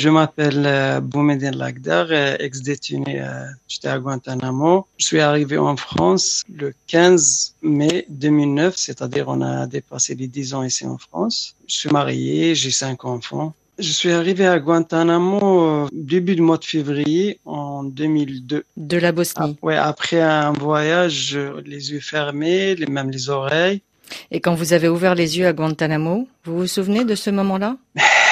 Je m'appelle euh, Boumedine Lagdar, euh, ex-détenu. Euh, J'étais à Guantanamo. Je suis arrivé en France le 15 mai 2009, c'est-à-dire on a dépassé les 10 ans ici en France. Je suis marié, j'ai cinq enfants. Je suis arrivé à Guantanamo début du mois de février en 2002. De la Ah, Bosnie. ouais, après un voyage, les yeux fermés, même les oreilles. Et quand vous avez ouvert les yeux à Guantanamo, vous vous souvenez de ce moment-là? Ah,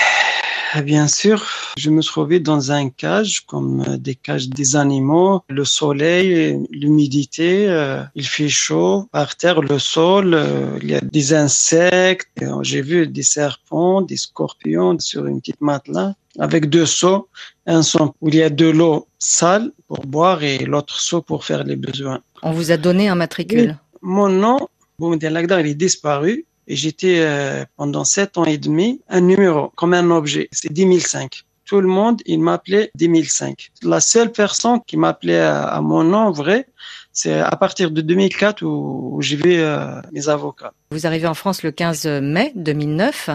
Bien sûr, je me trouvais dans un cage, comme euh, des cages des animaux. Le soleil, l'humidité, euh, il fait chaud. Par terre, le sol, euh, il y a des insectes. J'ai vu des serpents, des scorpions sur une petite matelas avec deux seaux. Un seau où il y a de l'eau sale pour boire et l'autre seau pour faire les besoins. On vous a donné un matricule. Mon nom, Boumediene Lagdar, il est disparu. Et j'étais euh, pendant sept ans et demi un numéro, comme un objet. C'est 1005. Tout le monde, il m'appelait 1005. La seule personne qui m'appelait à mon nom vrai, c'est à partir de 2004 où, où j'ai vu euh, mes avocats. Vous arrivez en France le 15 mai 2009.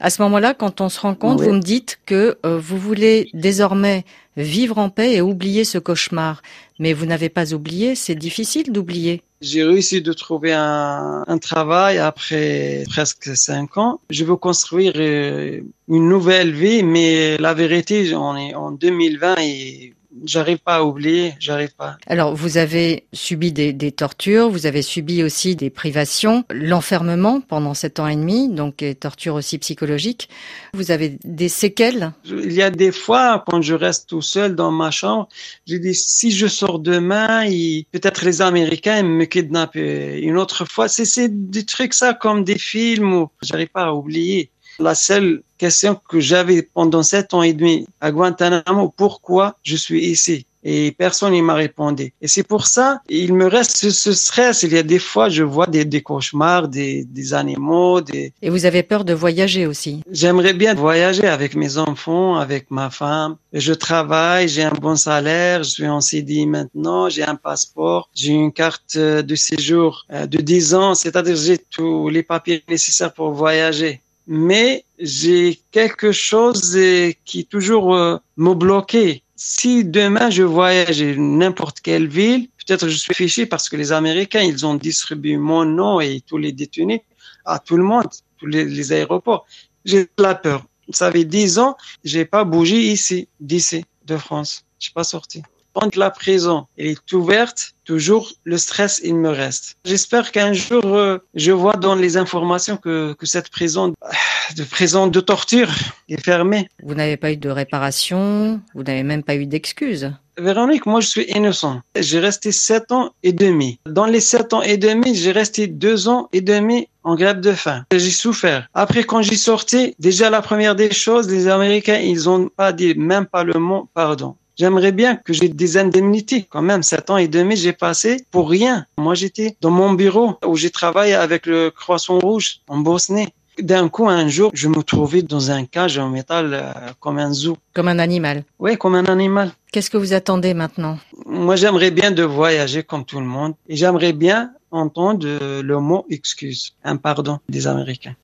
À ce moment-là, quand on se rend compte, Oui. vous me dites que euh, vous voulez désormais vivre en paix et oublier ce cauchemar. Mais vous n'avez pas oublié, c'est difficile d'oublier. J'ai réussi de trouver un, un travail après presque cinq ans. Je veux construire euh, une nouvelle vie, mais la vérité, on est en 2020 et j'arrive pas à oublier, j'arrive pas. Alors, vous avez subi des, des tortures, vous avez subi aussi des privations, l'enfermement pendant sept ans et demi, donc et tortures aussi psychologiques. Vous avez des séquelles? Il y a des fois, quand je reste tout seul dans ma chambre, je dis, si je sors demain, peut-être les Américains me kidnappent une autre fois. C'est, c'est des trucs ça, comme des films où j'arrive pas à oublier. La seule question que j'avais pendant sept ans et demi à Guantanamo, pourquoi je suis ici? Et personne ne m'a répondu. Et c'est pour ça, il me reste ce, ce stress. Il y a des fois, je vois des, des cauchemars, des, des animaux, des, et vous avez peur de voyager aussi? J'aimerais bien voyager avec mes enfants, avec ma femme. Je travaille, j'ai un bon salaire, je suis en CDI maintenant, j'ai un passeport, j'ai une carte de séjour euh, de 10 ans, c'est-à-dire j'ai tous les papiers nécessaires pour voyager. Mais j'ai quelque chose euh, qui toujours euh, me bloquait. Si demain je voyage à n'importe quelle ville, peut-être je suis fiché parce que les Américains, ils ont distribué mon nom et tous les détenus à tout le monde, tous les, aéroports. J'ai la peur. Ça fait dix ans, j'ai pas bougé ici, d'ici, de France. Je suis pas sorti. Quand la prison elle est ouverte, toujours le stress il me reste. J'espère qu'un jour euh, je vois dans les informations que, que cette prison de prison de torture est fermée. Vous n'avez pas eu de réparation, vous n'avez même pas eu d'excuses. Véronique, moi je suis innocent. J'ai resté sept ans et demi. Dans les sept ans et demi, j'ai resté deux ans et demi en grève de faim. J'ai souffert. Après, quand j'ai sorti, déjà la première des choses, les Américains, ils ont pas dit même pas le mot pardon. J'aimerais bien que j'ai des indemnités. Quand même, sept ans et demi, j'ai passé pour rien. Moi, j'étais dans mon bureau où j'ai travaillé avec le Croissant Rouge en Bosnie. D'un coup, un jour, je me trouvais dans un cage en métal euh, comme un zoo. Comme un animal. Oui, comme un animal. Qu'est-ce que vous attendez maintenant? Moi, j'aimerais bien de voyager comme tout le monde et j'aimerais bien entendre le mot excuse, un pardon des Américains.